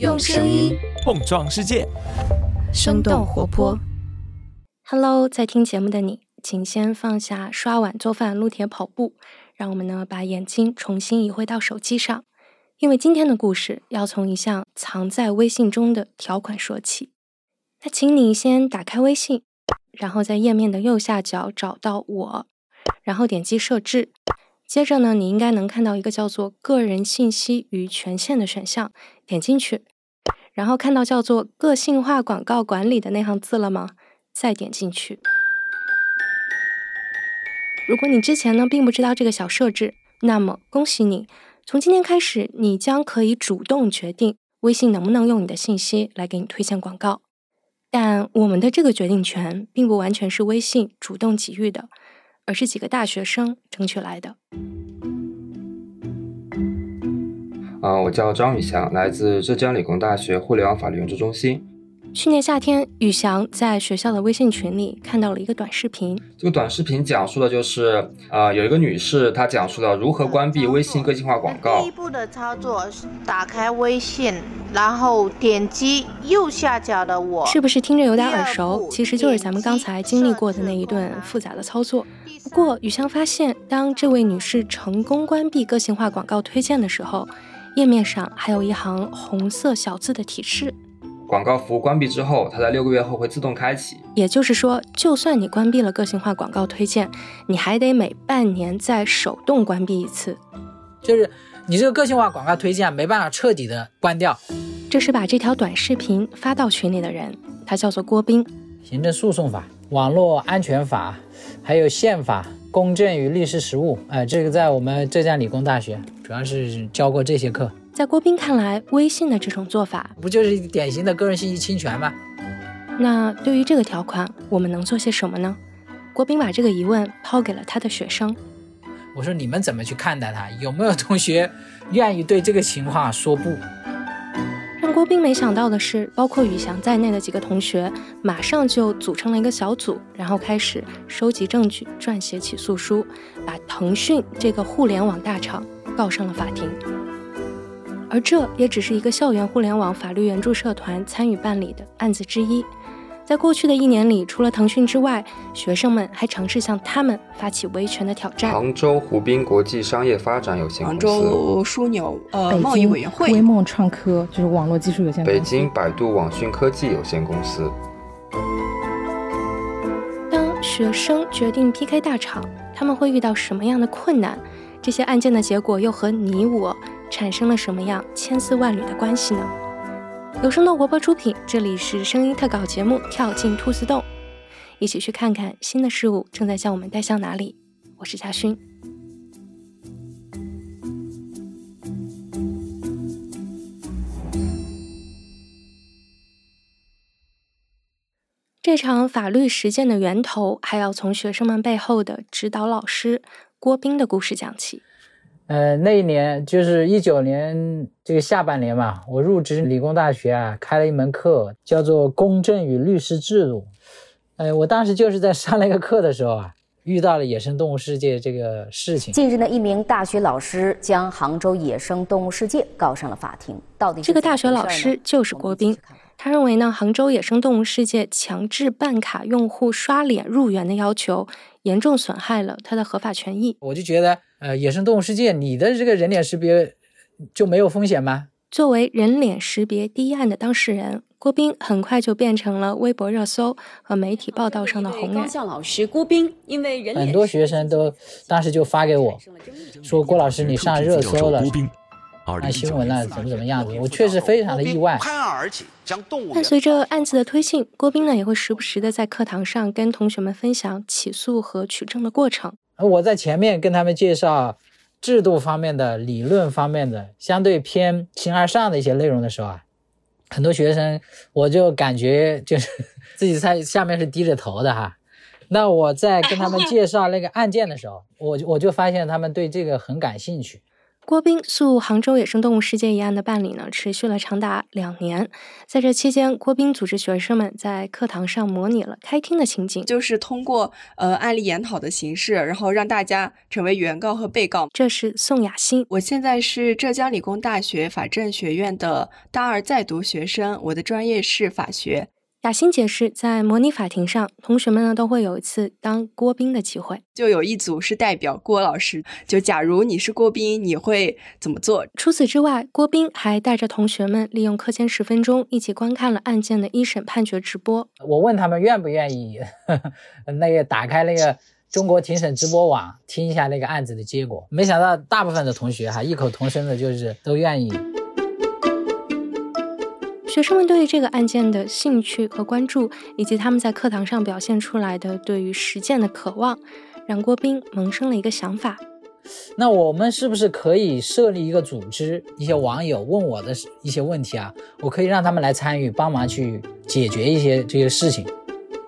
用声音碰撞世界，生动活泼。Hello，在听节目的你，请先放下刷碗、做饭、撸铁、跑步，让我们呢把眼睛重新移回到手机上，因为今天的故事要从一项藏在微信中的条款说起。那请你先打开微信，然后在页面的右下角找到我，然后点击设置。接着呢，你应该能看到一个叫做“个人信息与权限”的选项，点进去，然后看到叫做“个性化广告管理”的那行字了吗？再点进去。如果你之前呢并不知道这个小设置，那么恭喜你，从今天开始，你将可以主动决定微信能不能用你的信息来给你推荐广告。但我们的这个决定权并不完全是微信主动给予的。而是几个大学生争取来的。啊，我叫张宇翔，来自浙江理工大学互联网法律援助中心。去年夏天，宇翔在学校的微信群里看到了一个短视频。这个短视频讲述的就是，呃，有一个女士，她讲述了如何关闭微信个性化广告。第一步的操作是打开微信，然后点击右下角的我。是不是听着有点耳熟？其实就是咱们刚才经历过的那一顿复杂的操作。不过，宇翔发现，当这位女士成功关闭个性化广告推荐的时候，页面上还有一行红色小字的提示。广告服务关闭之后，它在六个月后会自动开启。也就是说，就算你关闭了个性化广告推荐，你还得每半年再手动关闭一次。就是你这个个性化广告推荐没办法彻底的关掉。这是把这条短视频发到群里的人，他叫做郭斌。行政诉讼法、网络安全法，还有宪法、公正与律师实务，哎，这个在我们浙江理工大学主要是教过这些课。在郭斌看来，微信的这种做法不就是典型的个人信息侵权吗？那对于这个条款，我们能做些什么呢？郭斌把这个疑问抛给了他的学生。我说你们怎么去看待它？有没有同学愿意对这个情况说不？让郭斌没想到的是，包括宇翔在内的几个同学马上就组成了一个小组，然后开始收集证据、撰写起诉书，把腾讯这个互联网大厂告上了法庭。而这也只是一个校园互联网法律援助社团参与办理的案子之一。在过去的一年里，除了腾讯之外，学生们还尝试向他们发起维权的挑战。杭州湖滨国际商业发展有限公司、杭州枢纽呃贸易委员会、微梦创科就是网络技术有限公司、北京百度网讯科技有限公司。当学生决定 PK 大厂，他们会遇到什么样的困难？这些案件的结果又和你我？产生了什么样千丝万缕的关系呢？有声动活泼出品，这里是声音特稿节目《跳进兔子洞》，一起去看看新的事物正在将我们带向哪里。我是嘉勋。这场法律实践的源头，还要从学生们背后的指导老师郭斌的故事讲起。呃，那一年就是一九年这个下半年嘛，我入职理工大学啊，开了一门课，叫做《公正与律师制度》。呃，我当时就是在上那个课的时候啊，遇到了野生动物世界这个事情。近日呢，一名大学老师将杭州野生动物世界告上了法庭。到底这个大学老师就是郭斌，他认为呢，杭州野生动物世界强制办卡用户刷脸入园的要求，严重损害了他的合法权益。我就觉得。呃，野生动物世界，你的这个人脸识别就没有风险吗？作为人脸识别第一案的当事人，郭斌很快就变成了微博热搜和媒体报道上的红人。高校老师郭斌，因为人很多学生都当时就发给我，说郭老师你上热搜了，上新闻了，怎么怎么样子？我确实非常的意外。伴随着案子的推进，郭斌呢也会时不时的在课堂上跟同学们分享起诉和取证的过程。我在前面跟他们介绍制度方面的、理论方面的、相对偏形而上的一些内容的时候啊，很多学生我就感觉就是自己在下面是低着头的哈。那我在跟他们介绍那个案件的时候，我我就发现他们对这个很感兴趣。郭斌诉杭州野生动物世界一案的办理呢，持续了长达两年。在这期间，郭斌组织学生们在课堂上模拟了开庭的情景，就是通过呃案例研讨的形式，然后让大家成为原告和被告。这是宋雅欣，我现在是浙江理工大学法政学院的大二在读学生，我的专业是法学。雅欣解释，在模拟法庭上，同学们呢都会有一次当郭斌的机会。就有一组是代表郭老师，就假如你是郭斌，你会怎么做？除此之外，郭斌还带着同学们利用课间十分钟，一起观看了案件的一审判决直播。我问他们愿不愿意，那个打开那个中国庭审直播网听一下那个案子的结果。没想到大部分的同学哈异口同声的就是都愿意。学生们对于这个案件的兴趣和关注，以及他们在课堂上表现出来的对于实践的渴望，让郭斌萌生了一个想法。那我们是不是可以设立一个组织？一些网友问我的一些问题啊，我可以让他们来参与，帮忙去解决一些这些事情。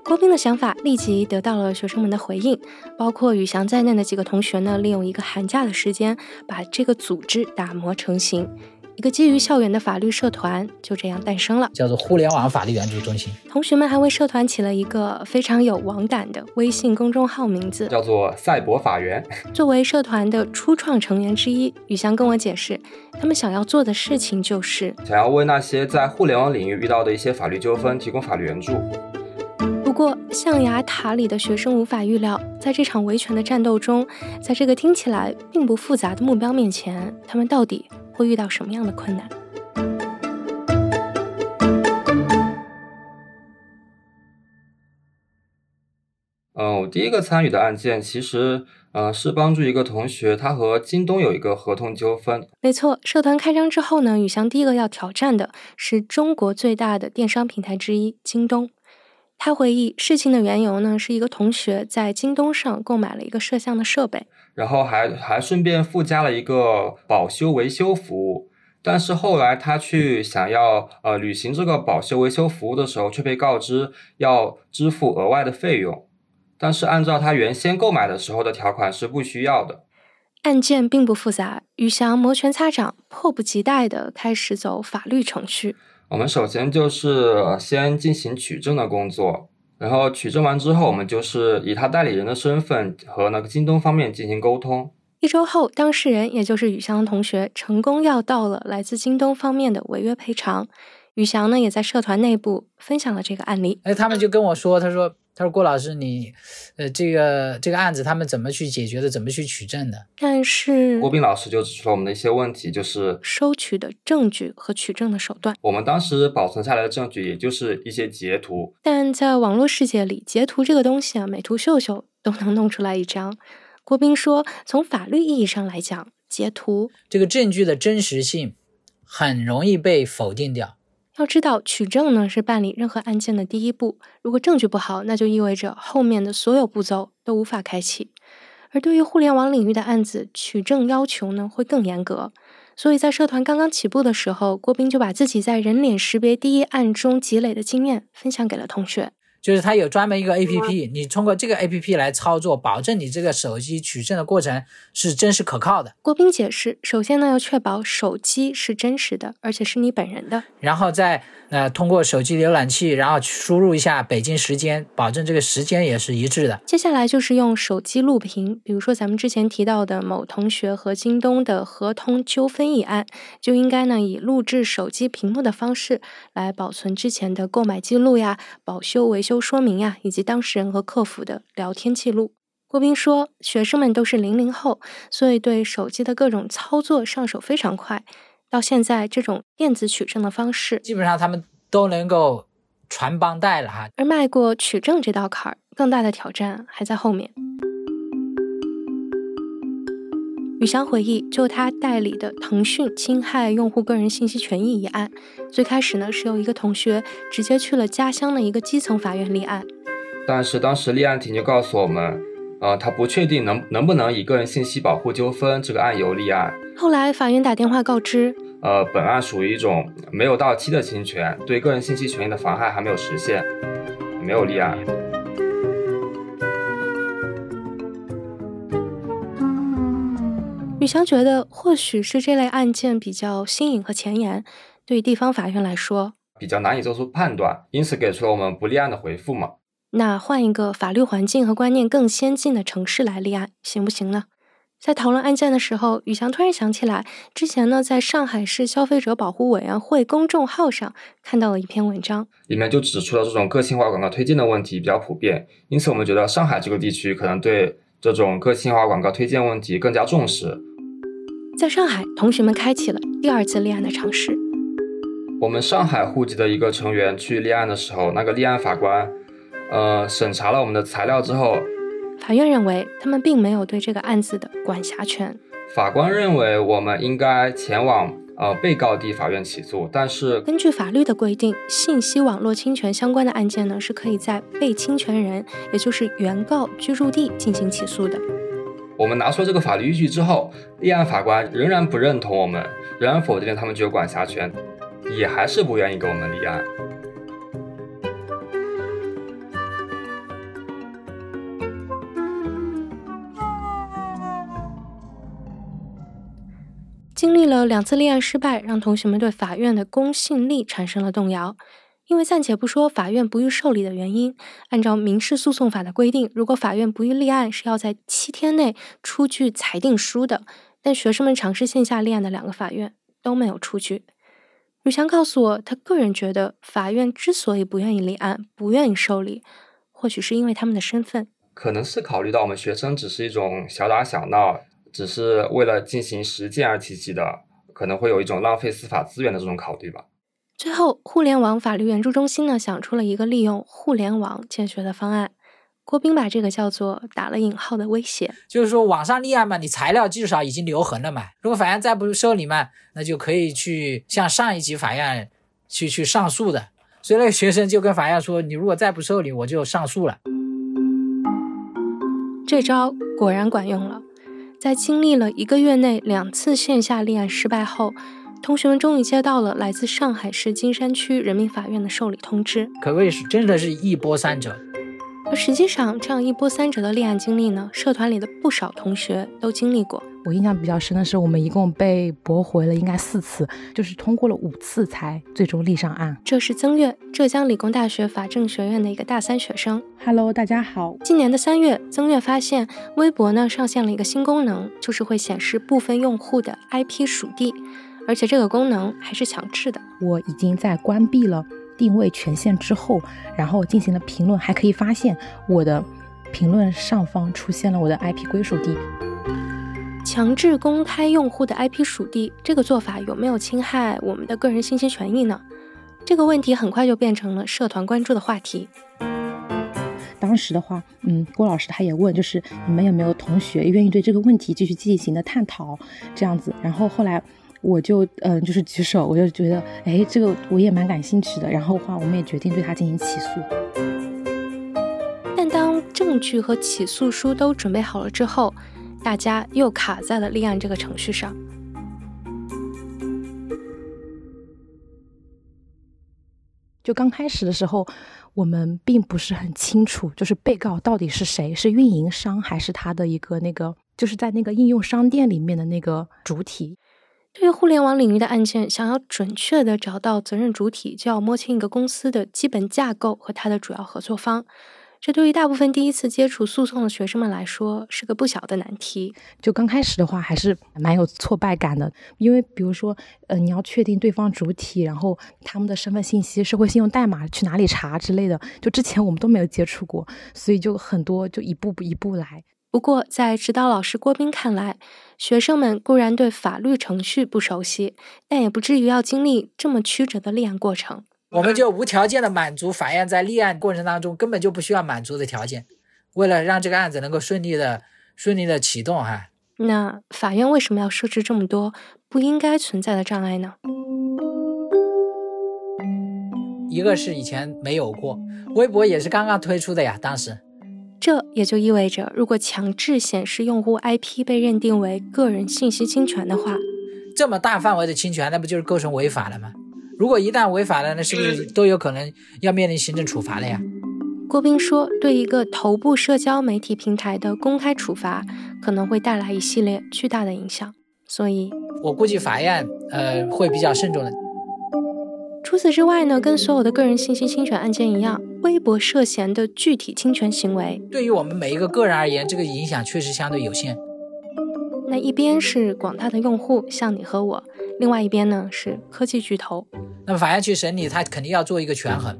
郭斌的想法立即得到了学生们的回应，包括宇翔在内的几个同学呢，利用一个寒假的时间，把这个组织打磨成型。一个基于校园的法律社团就这样诞生了，叫做“互联网法律援助中心”。同学们还为社团起了一个非常有网感的微信公众号名字，叫做“赛博法源”。作为社团的初创成员之一，宇翔跟我解释，他们想要做的事情就是想要为那些在互联网领域遇到的一些法律纠纷提供法律援助。不过，象牙塔里的学生无法预料，在这场维权的战斗中，在这个听起来并不复杂的目标面前，他们到底。会遇到什么样的困难？嗯，我第一个参与的案件其实，呃，是帮助一个同学，他和京东有一个合同纠纷。没错，社团开张之后呢，宇翔第一个要挑战的是中国最大的电商平台之一京东。他回忆事情的缘由呢，是一个同学在京东上购买了一个摄像的设备。然后还还顺便附加了一个保修维修服务，但是后来他去想要呃履行这个保修维修服务的时候，却被告知要支付额外的费用，但是按照他原先购买的时候的条款是不需要的。案件并不复杂，宇翔摩拳擦掌，迫不及待地开始走法律程序。我们首先就是先进行取证的工作。然后取证完之后，我们就是以他代理人的身份和那个京东方面进行沟通。一周后，当事人也就是宇翔的同学成功要到了来自京东方面的违约赔偿。宇翔呢，也在社团内部分享了这个案例。哎，他们就跟我说，他说。他说：“郭老师，你，呃，这个这个案子他们怎么去解决的？怎么去取证的？”但是郭斌老师就指出了我们的一些问题，就是收取的证据和取证的手段。我们当时保存下来的证据，也就是一些截图。但在网络世界里，截图这个东西啊，美图秀秀都能弄出来一张。郭斌说：“从法律意义上来讲，截图这个证据的真实性很容易被否定掉。”要知道，取证呢是办理任何案件的第一步。如果证据不好，那就意味着后面的所有步骤都无法开启。而对于互联网领域的案子，取证要求呢会更严格。所以在社团刚刚起步的时候，郭斌就把自己在人脸识别第一案中积累的经验分享给了同学。就是它有专门一个 A P P，你通过这个 A P P 来操作，保证你这个手机取证的过程是真实可靠的。郭斌解释，首先呢要确保手机是真实的，而且是你本人的，然后再。呃，通过手机浏览器，然后输入一下北京时间，保证这个时间也是一致的。接下来就是用手机录屏，比如说咱们之前提到的某同学和京东的合同纠纷一案，就应该呢以录制手机屏幕的方式来保存之前的购买记录呀、保修维修说明呀，以及当事人和客服的聊天记录。郭斌说，学生们都是零零后，所以对手机的各种操作上手非常快。到现在，这种电子取证的方式，基本上他们都能够传帮带了哈。而迈过取证这道坎儿，更大的挑战还在后面。宇翔回忆，就他代理的腾讯侵害用户个人信息权益一案，最开始呢是由一个同学直接去了家乡的一个基层法院立案，但是当时立案庭就告诉我们，呃，他不确定能能不能以个人信息保护纠纷这个案由立案。后来法院打电话告知。呃，本案属于一种没有到期的侵权，对个人信息权益的妨害还没有实现，没有立案。宇吕翔觉得，或许是这类案件比较新颖和前沿，对于地方法院来说比较难以做出判断，因此给出了我们不立案的回复嘛。那换一个法律环境和观念更先进的城市来立案，行不行呢？在讨论案件的时候，宇翔突然想起来，之前呢，在上海市消费者保护委员会公众号上看到了一篇文章，里面就指出了这种个性化广告推荐的问题比较普遍，因此我们觉得上海这个地区可能对这种个性化广告推荐问题更加重视。在上海，同学们开启了第二次立案的尝试。我们上海户籍的一个成员去立案的时候，那个立案法官，呃，审查了我们的材料之后。法院认为，他们并没有对这个案子的管辖权。法官认为，我们应该前往呃被告地法院起诉。但是，根据法律的规定，信息网络侵权相关的案件呢，是可以在被侵权人，也就是原告居住地进行起诉的。我们拿出这个法律依据之后，立案法官仍然不认同我们，仍然否定了他们具有管辖权，也还是不愿意给我们立案。经历了两次立案失败，让同学们对法院的公信力产生了动摇。因为暂且不说法院不予受理的原因，按照民事诉讼法的规定，如果法院不予立案，是要在七天内出具裁定书的。但学生们尝试线下立案的两个法院都没有出具。吕翔告诉我，他个人觉得法院之所以不愿意立案、不愿意受理，或许是因为他们的身份，可能是考虑到我们学生只是一种小打小闹。只是为了进行实践而提起的，可能会有一种浪费司法资源的这种考虑吧。最后，互联网法律援助中心呢想出了一个利用互联网建学的方案。郭斌把这个叫做打了引号的威胁，就是说网上立案嘛，你材料至少已经留痕了嘛。如果法院再不受理嘛，那就可以去向上一级法院去去上诉的。所以那个学生就跟法院说，你如果再不受理，我就上诉了。这招果然管用了。在经历了一个月内两次线下立案失败后，同学们终于接到了来自上海市金山区人民法院的受理通知，可谓是真的是一波三折。而实际上，这样一波三折的立案经历呢，社团里的不少同学都经历过。我印象比较深的是，我们一共被驳回了应该四次，就是通过了五次才最终立上案。这是曾月，浙江理工大学法政学院的一个大三学生。Hello，大家好。今年的三月，曾月发现微博呢上线了一个新功能，就是会显示部分用户的 IP 属地，而且这个功能还是强制的。我已经在关闭了。定位权限之后，然后进行了评论，还可以发现我的评论上方出现了我的 IP 归属地。强制公开用户的 IP 属地，这个做法有没有侵害我们的个人信息权益呢？这个问题很快就变成了社团关注的话题。当时的话，嗯，郭老师他也问，就是你们有没有同学愿意对这个问题继续进行的探讨，这样子。然后后来。我就嗯，就是举手，我就觉得，哎，这个我也蛮感兴趣的。然后的话，我们也决定对他进行起诉。但当证据和起诉书都准备好了之后，大家又卡在了立案这个程序上。就刚开始的时候，我们并不是很清楚，就是被告到底是谁，是运营商还是他的一个那个，就是在那个应用商店里面的那个主体。对于互联网领域的案件，想要准确的找到责任主体，就要摸清一个公司的基本架构和它的主要合作方。这对于大部分第一次接触诉讼的学生们来说，是个不小的难题。就刚开始的话，还是蛮有挫败感的，因为比如说，呃，你要确定对方主体，然后他们的身份信息、社会信用代码去哪里查之类的，就之前我们都没有接触过，所以就很多就一步步一步来。不过，在指导老师郭斌看来，学生们固然对法律程序不熟悉，但也不至于要经历这么曲折的立案过程。我们就无条件的满足法院在立案过程当中根本就不需要满足的条件，为了让这个案子能够顺利的、顺利的启动，哈。那法院为什么要设置这么多不应该存在的障碍呢？一个是以前没有过，微博也是刚刚推出的呀，当时。这也就意味着，如果强制显示用户 IP 被认定为个人信息侵权的话，这么大范围的侵权，那不就是构成违法了吗？如果一旦违法了，那是不是都有可能要面临行政处罚了呀？郭斌说，对一个头部社交媒体平台的公开处罚，可能会带来一系列巨大的影响。所以，我估计法院呃会比较慎重的。除此之外呢，跟所有的个人信息侵权案件一样，微博涉嫌的具体侵权行为，对于我们每一个个人而言，这个影响确实相对有限。那一边是广大的用户，像你和我；另外一边呢是科技巨头。那么法院去审理，他肯定要做一个权衡。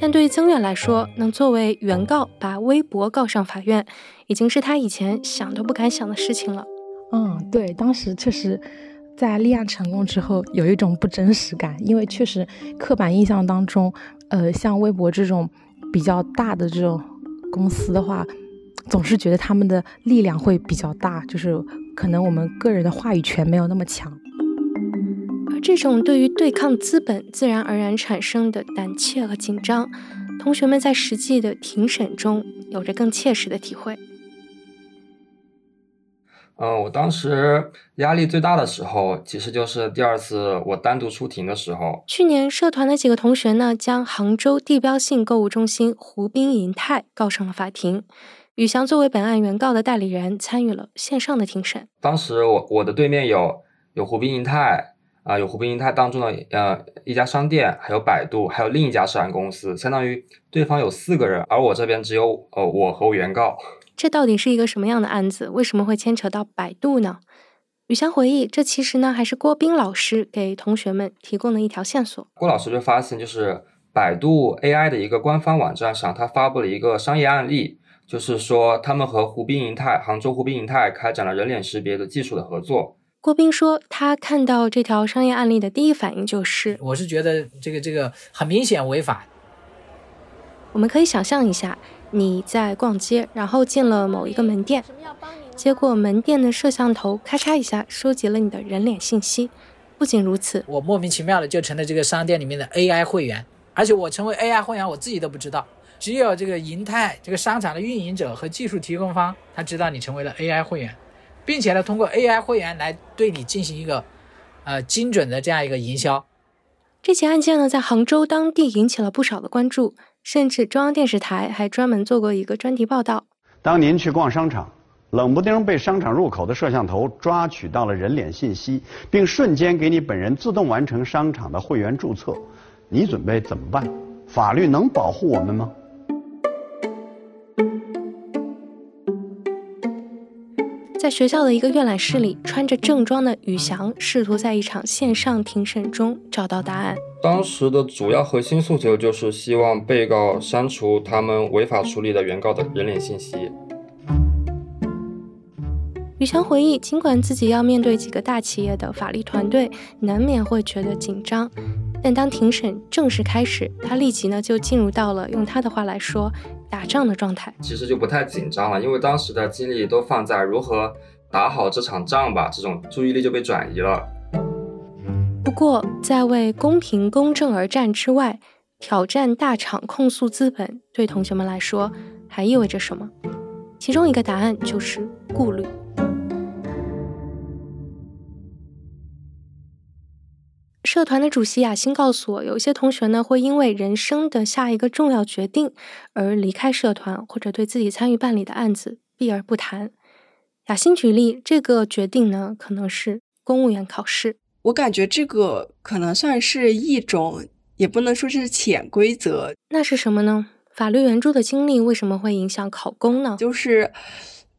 但对于曾远来说，能作为原告把微博告上法院，已经是他以前想都不敢想的事情了。嗯，对，当时确实。在立案成功之后，有一种不真实感，因为确实刻板印象当中，呃，像微博这种比较大的这种公司的话，总是觉得他们的力量会比较大，就是可能我们个人的话语权没有那么强。而这种对于对抗资本自然而然产生的胆怯和紧张，同学们在实际的庭审中有着更切实的体会。嗯，我当时压力最大的时候，其实就是第二次我单独出庭的时候。去年社团的几个同学呢，将杭州地标性购物中心湖滨银泰告上了法庭。宇翔作为本案原告的代理人，参与了线上的庭审。当时我我的对面有有湖滨银泰啊，有湖滨银泰当中的呃一家商店，还有百度，还有另一家涉案公司，相当于对方有四个人，而我这边只有呃我和我原告。这到底是一个什么样的案子？为什么会牵扯到百度呢？雨翔回忆，这其实呢还是郭斌老师给同学们提供的一条线索。郭老师就发现，就是百度 AI 的一个官方网站上，他发布了一个商业案例，就是说他们和湖滨银泰、杭州湖滨银泰开展了人脸识别的技术的合作。郭斌说，他看到这条商业案例的第一反应就是，我是觉得这个这个很明显违法。我们可以想象一下。你在逛街，然后进了某一个门店，结果门店的摄像头咔嚓一下收集了你的人脸信息。不仅如此，我莫名其妙的就成了这个商店里面的 AI 会员，而且我成为 AI 会员，我自己都不知道，只有这个银泰这个商场的运营者和技术提供方他知道你成为了 AI 会员，并且呢，通过 AI 会员来对你进行一个呃精准的这样一个营销。这起案件呢，在杭州当地引起了不少的关注。甚至中央电视台还专门做过一个专题报道。当您去逛商场，冷不丁被商场入口的摄像头抓取到了人脸信息，并瞬间给你本人自动完成商场的会员注册，你准备怎么办？法律能保护我们吗？在学校的一个阅览室里，穿着正装的宇翔试图在一场线上庭审中找到答案。当时的主要核心诉求就是希望被告删除他们违法处理的原告的人脸信息。宇翔回忆，尽管自己要面对几个大企业的法律团队，难免会觉得紧张，但当庭审正式开始，他立即呢就进入到了用他的话来说。打仗的状态，其实就不太紧张了，因为当时的精力都放在如何打好这场仗吧，这种注意力就被转移了。不过，在为公平公正而战之外，挑战大厂控诉资本，对同学们来说还意味着什么？其中一个答案就是顾虑。社团的主席雅欣告诉我，有一些同学呢会因为人生的下一个重要决定而离开社团，或者对自己参与办理的案子避而不谈。雅欣举例，这个决定呢可能是公务员考试。我感觉这个可能算是一种，也不能说是潜规则。那是什么呢？法律援助的经历为什么会影响考公呢？就是，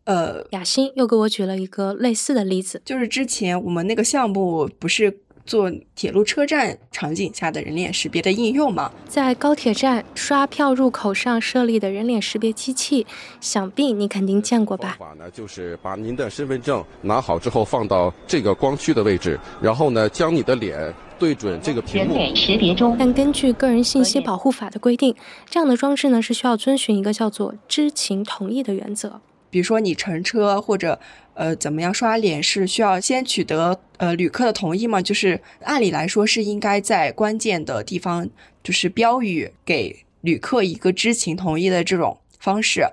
呃，雅欣又给我举了一个类似的例子，就是之前我们那个项目不是。做铁路车站场景下的人脸识别的应用吗？在高铁站刷票入口上设立的人脸识别机器，想必你肯定见过吧？法呢，就是把您的身份证拿好之后放到这个光区的位置，然后呢，将你的脸对准这个屏幕。人脸识别中。但根据个人信息保护法的规定，这样的装置呢是需要遵循一个叫做知情同意的原则。比如说你乘车或者呃怎么样刷脸是需要先取得呃旅客的同意吗？就是按理来说是应该在关键的地方就是标语给旅客一个知情同意的这种方式，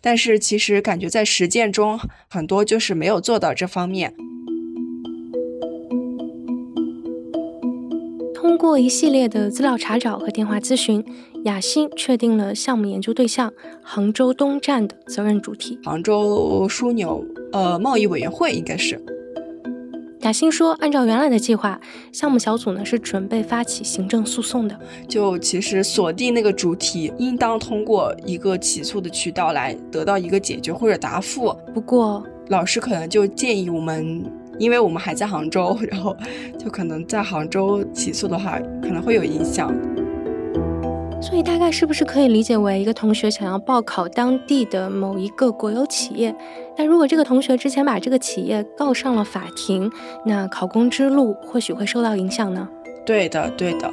但是其实感觉在实践中很多就是没有做到这方面。通过一系列的资料查找和电话咨询。雅欣确定了项目研究对象杭州东站的责任主体，杭州枢纽呃贸易委员会应该是。雅欣说，按照原来的计划，项目小组呢是准备发起行政诉讼的。就其实锁定那个主体，应当通过一个起诉的渠道来得到一个解决或者答复。不过老师可能就建议我们，因为我们还在杭州，然后就可能在杭州起诉的话，可能会有影响。所以大概是不是可以理解为一个同学想要报考当地的某一个国有企业，但如果这个同学之前把这个企业告上了法庭，那考公之路或许会受到影响呢？对的，对的。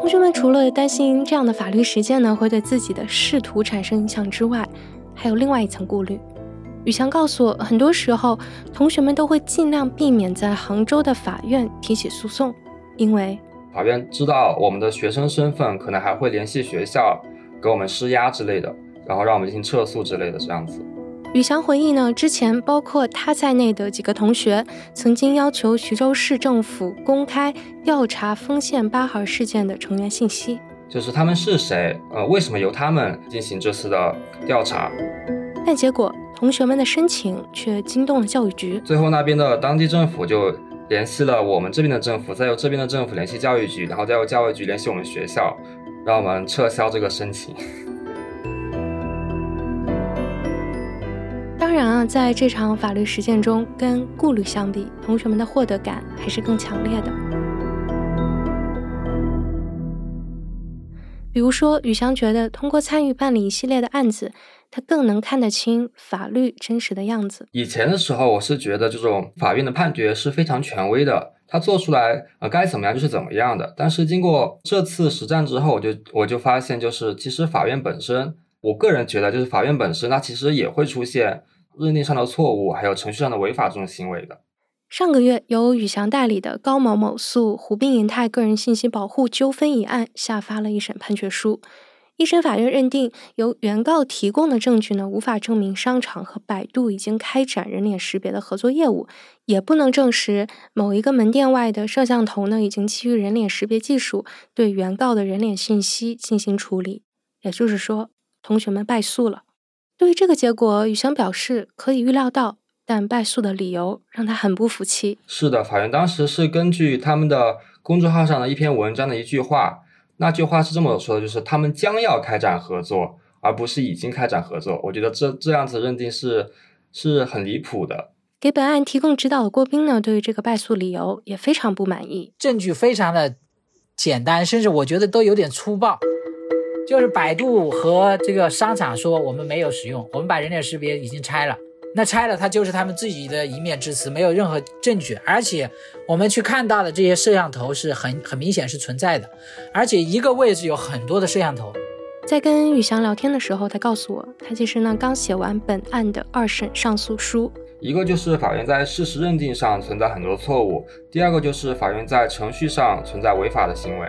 同学们除了担心这样的法律实践呢会对自己的仕途产生影响之外，还有另外一层顾虑。宇翔告诉我，很多时候同学们都会尽量避免在杭州的法院提起诉讼，因为。法院知道我们的学生身份，可能还会联系学校给我们施压之类的，然后让我们进行撤诉之类的这样子。宇翔回忆呢，之前包括他在内的几个同学曾经要求徐州市政府公开调查丰县八号事件的成员信息，就是他们是谁，呃，为什么由他们进行这次的调查？但结果同学们的申请却惊动了教育局，最后那边的当地政府就。联系了我们这边的政府，再由这边的政府联系教育局，然后再由教育局联系我们学校，让我们撤销这个申请。当然啊，在这场法律实践中，跟顾虑相比，同学们的获得感还是更强烈的。比如说，宇翔觉得通过参与办理一系列的案子。他更能看得清法律真实的样子。以前的时候，我是觉得这种法院的判决是非常权威的，他做出来呃该怎么样就是怎么样的。但是经过这次实战之后，我就我就发现，就是其实法院本身，我个人觉得就是法院本身，它其实也会出现认定上的错误，还有程序上的违法这种行为的。上个月，由宇翔代理的高某某诉胡斌银泰个人信息保护纠纷一案下发了一审判决书。一审法院认定，由原告提供的证据呢，无法证明商场和百度已经开展人脸识别的合作业务，也不能证实某一个门店外的摄像头呢，已经基于人脸识别技术对原告的人脸信息进行处理。也就是说，同学们败诉了。对于这个结果，宇翔表示可以预料到，但败诉的理由让他很不服气。是的，法院当时是根据他们的公众号上的一篇文章的一句话。那句话是这么说的，就是他们将要开展合作，而不是已经开展合作。我觉得这这样子认定是是很离谱的。给本案提供指导的郭斌呢，对于这个败诉理由也非常不满意。证据非常的简单，甚至我觉得都有点粗暴。就是百度和这个商场说我们没有使用，我们把人脸识别已经拆了。那拆了，它就是他们自己的一面之词，没有任何证据。而且我们去看到的这些摄像头是很很明显是存在的，而且一个位置有很多的摄像头。在跟宇翔聊天的时候，他告诉我，他其实呢刚写完本案的二审上诉书。一个就是法院在事实认定上存在很多错误，第二个就是法院在程序上存在违法的行为。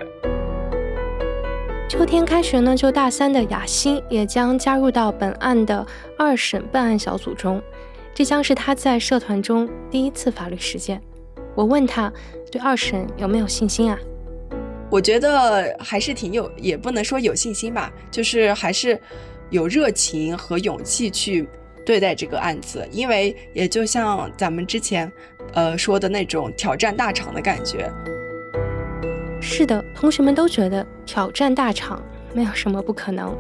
秋天开学呢，就大三的雅欣也将加入到本案的二审办案小组中，这将是他在社团中第一次法律实践。我问他对二审有没有信心啊？我觉得还是挺有，也不能说有信心吧，就是还是有热情和勇气去对待这个案子，因为也就像咱们之前呃说的那种挑战大厂的感觉。是的，同学们都觉得挑战大厂没有什么不可能。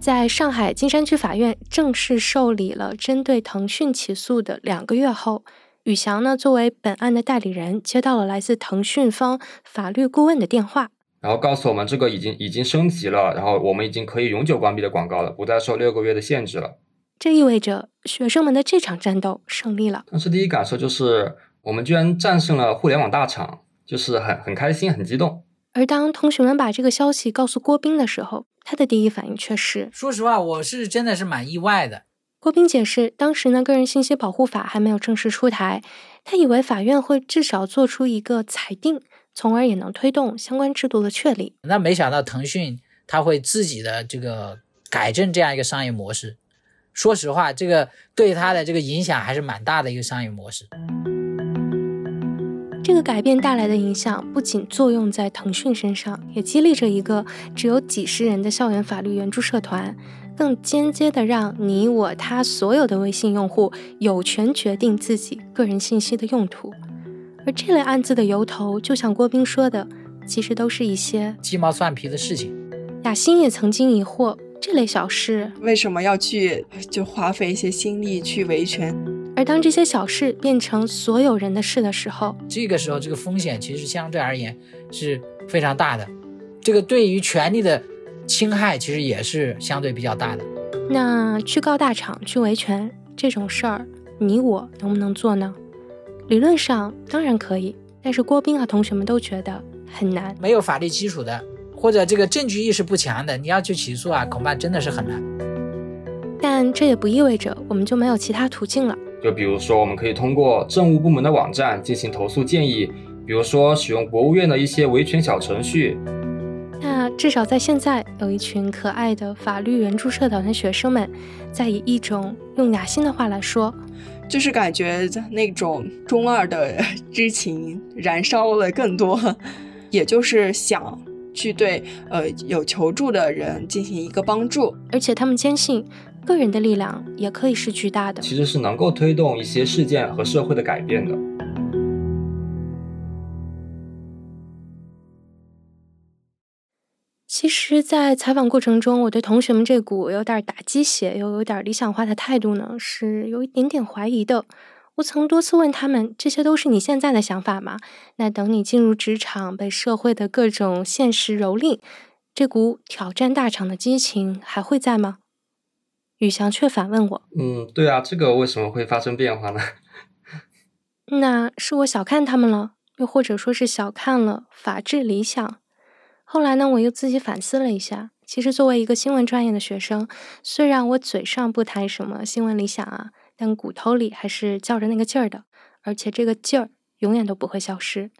在上海金山区法院正式受理了针对腾讯起诉的两个月后，宇翔呢作为本案的代理人，接到了来自腾讯方法律顾问的电话，然后告诉我们这个已经已经升级了，然后我们已经可以永久关闭的广告了，不再受六个月的限制了。这意味着学生们的这场战斗胜利了。当时第一感受就是，我们居然战胜了互联网大厂，就是很很开心、很激动。而当同学们把这个消息告诉郭斌的时候，他的第一反应却是：说实话，我是真的是蛮意外的。郭斌解释，当时呢，个人信息保护法还没有正式出台，他以为法院会至少做出一个裁定，从而也能推动相关制度的确立。那没想到腾讯他会自己的这个改正这样一个商业模式。说实话，这个对他的这个影响还是蛮大的一个商业模式。这个改变带来的影响不仅作用在腾讯身上，也激励着一个只有几十人的校园法律援助社团，更间接的让你我他所有的微信用户有权决定自己个人信息的用途。而这类案子的由头，就像郭斌说的，其实都是一些鸡毛蒜皮的事情。雅欣也曾经疑惑，这类小事为什么要去就花费一些心力去维权？而当这些小事变成所有人的事的时候，这个时候这个风险其实相对而言是非常大的，这个对于权利的侵害其实也是相对比较大的。那去告大厂去维权这种事儿，你我能不能做呢？理论上当然可以，但是郭斌和同学们都觉得很难。没有法律基础的，或者这个证据意识不强的，你要去起诉啊，恐怕真的是很难。但这也不意味着我们就没有其他途径了。就比如说，我们可以通过政务部门的网站进行投诉建议，比如说使用国务院的一些维权小程序。那至少在现在，有一群可爱的法律援助社团的学生们，在以一种用雅欣的话来说，就是感觉那种中二的之情燃烧了更多，也就是想去对呃有求助的人进行一个帮助，而且他们坚信。个人的力量也可以是巨大的，其实是能够推动一些事件和社会的改变的。其实，在采访过程中，我对同学们这股有点打鸡血又有点理想化的态度呢，是有一点点怀疑的。我曾多次问他们：“这些都是你现在的想法吗？那等你进入职场，被社会的各种现实蹂躏，这股挑战大厂的激情还会在吗？”宇翔却反问我：“嗯，对啊，这个为什么会发生变化呢？那是我小看他们了，又或者说是小看了法治理想。后来呢，我又自己反思了一下，其实作为一个新闻专业的学生，虽然我嘴上不谈什么新闻理想啊，但骨头里还是较着那个劲儿的，而且这个劲儿永远都不会消失。”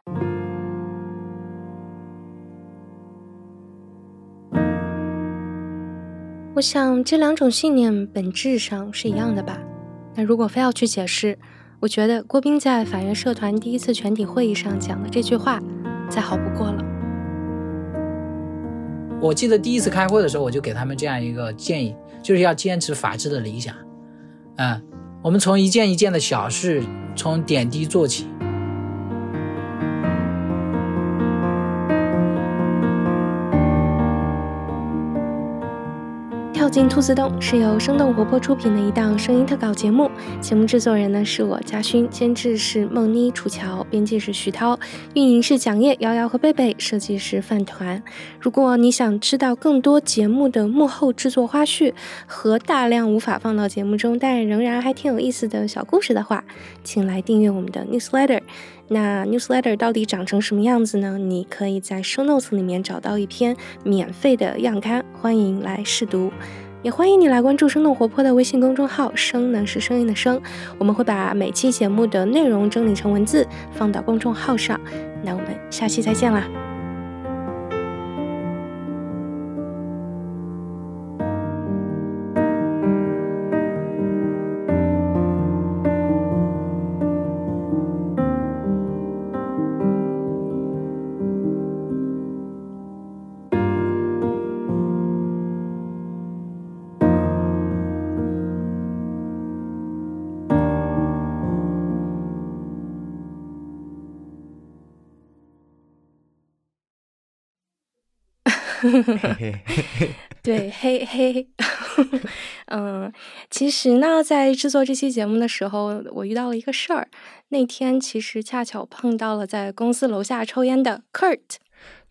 我想这两种信念本质上是一样的吧。那如果非要去解释，我觉得郭斌在法院社团第一次全体会议上讲的这句话，再好不过了。我记得第一次开会的时候，我就给他们这样一个建议，就是要坚持法治的理想。嗯，我们从一件一件的小事，从点滴做起。进兔子洞是由生动活泼出品的一档声音特稿节目，节目制作人呢是我嘉勋，监制是梦妮、楚乔，编辑是徐涛，运营是蒋叶、瑶瑶和贝贝，设计师饭团。如果你想知道更多节目的幕后制作花絮和大量无法放到节目中但仍然还挺有意思的小故事的话，请来订阅我们的 newsletter。那 newsletter 到底长成什么样子呢？你可以在 show notes 里面找到一篇免费的样刊，欢迎来试读。也欢迎你来关注生动活泼的微信公众号“声”呢是声音的声，我们会把每期节目的内容整理成文字放到公众号上。那我们下期再见啦！对，嘿嘿，嗯，其实呢，在制作这期节目的时候，我遇到了一个事儿。那天其实恰巧碰到了在公司楼下抽烟的 Kurt。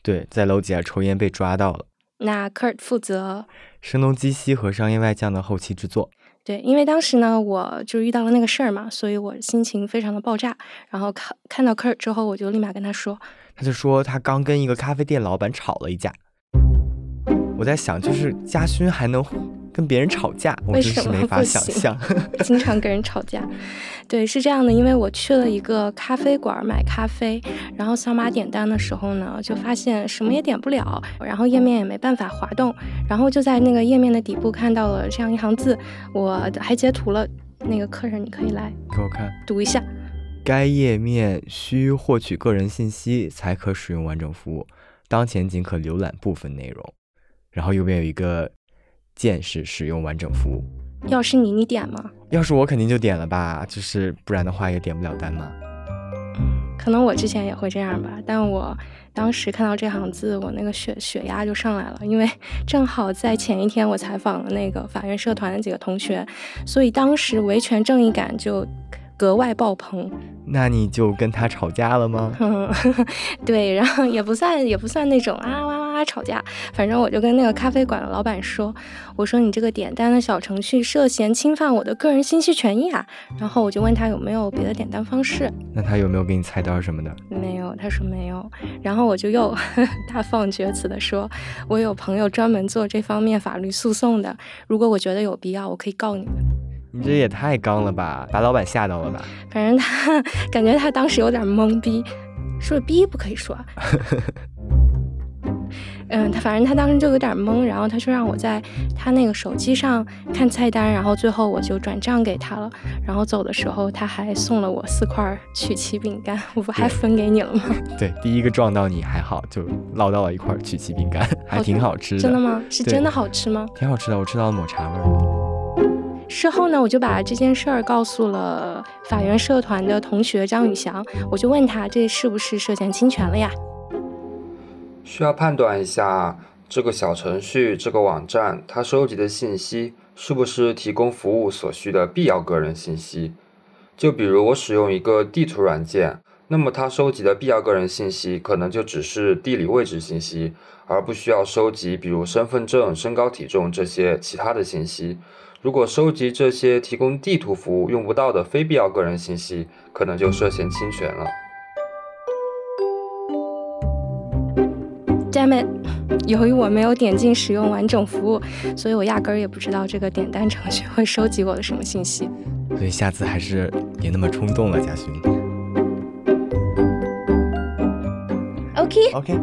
对，在楼底下抽烟被抓到了。那 Kurt 负责声东击西和商业外降的后期制作。对，因为当时呢，我就遇到了那个事儿嘛，所以我心情非常的爆炸。然后看看到 Kurt 之后，我就立马跟他说，他就说他刚跟一个咖啡店老板吵了一架。我在想，就是嘉勋还能跟别人吵架，我真是没法想象。经常跟人吵架，对，是这样的，因为我去了一个咖啡馆买咖啡，然后扫码点单的时候呢，就发现什么也点不了，然后页面也没办法滑动，然后就在那个页面的底部看到了这样一行字，我还截图了。那个客人，你可以来给我看，读一下。该页面需获取个人信息才可使用完整服务，当前仅可浏览部分内容。然后右边有一个键是使用完整服务。要是你，你点吗？要是我肯定就点了吧，就是不然的话也点不了单嘛。可能我之前也会这样吧，但我当时看到这行字，我那个血血压就上来了，因为 正好在前一天我采访了那个法院社团的几个同学，所以当时维权正义感就格外爆棚。那你就跟他吵架了吗？嗯 对，然后也不算也不算那种啊哇哇哇吵架，反正我就跟那个咖啡馆的老板说，我说你这个点单的小程序涉嫌侵犯我的个人信息权益啊，然后我就问他有没有别的点单方式。那他有没有给你菜单什么的？没有，他说没有。然后我就又 大放厥词的说，我有朋友专门做这方面法律诉讼的，如果我觉得有必要，我可以告你们。你这也太刚了吧，把老板吓到了吧？反正他 感觉他当时有点懵逼，说逼不可以说。嗯，他反正他当时就有点懵，然后他就让我在他那个手机上看菜单，然后最后我就转账给他了。然后走的时候他还送了我四块曲奇饼干，我不还分给你了吗？对，第一个撞到你还好，就捞到了一块曲奇饼干，还挺好吃的。真的吗？是真的好吃吗？挺好吃的，我吃到了抹茶味儿。事后呢，我就把这件事儿告诉了法院社团的同学张宇翔，我就问他这是不是涉嫌侵权了呀？需要判断一下这个小程序、这个网站它收集的信息是不是提供服务所需的必要个人信息。就比如我使用一个地图软件，那么它收集的必要个人信息可能就只是地理位置信息，而不需要收集比如身份证、身高体重这些其他的信息。如果收集这些提供地图服务用不到的非必要个人信息，可能就涉嫌侵权了。Damn it！由于我没有点进使用完整服务，所以我压根儿也不知道这个点单程序会收集我的什么信息。所以下次还是别那么冲动了，贾勋。OK。OK。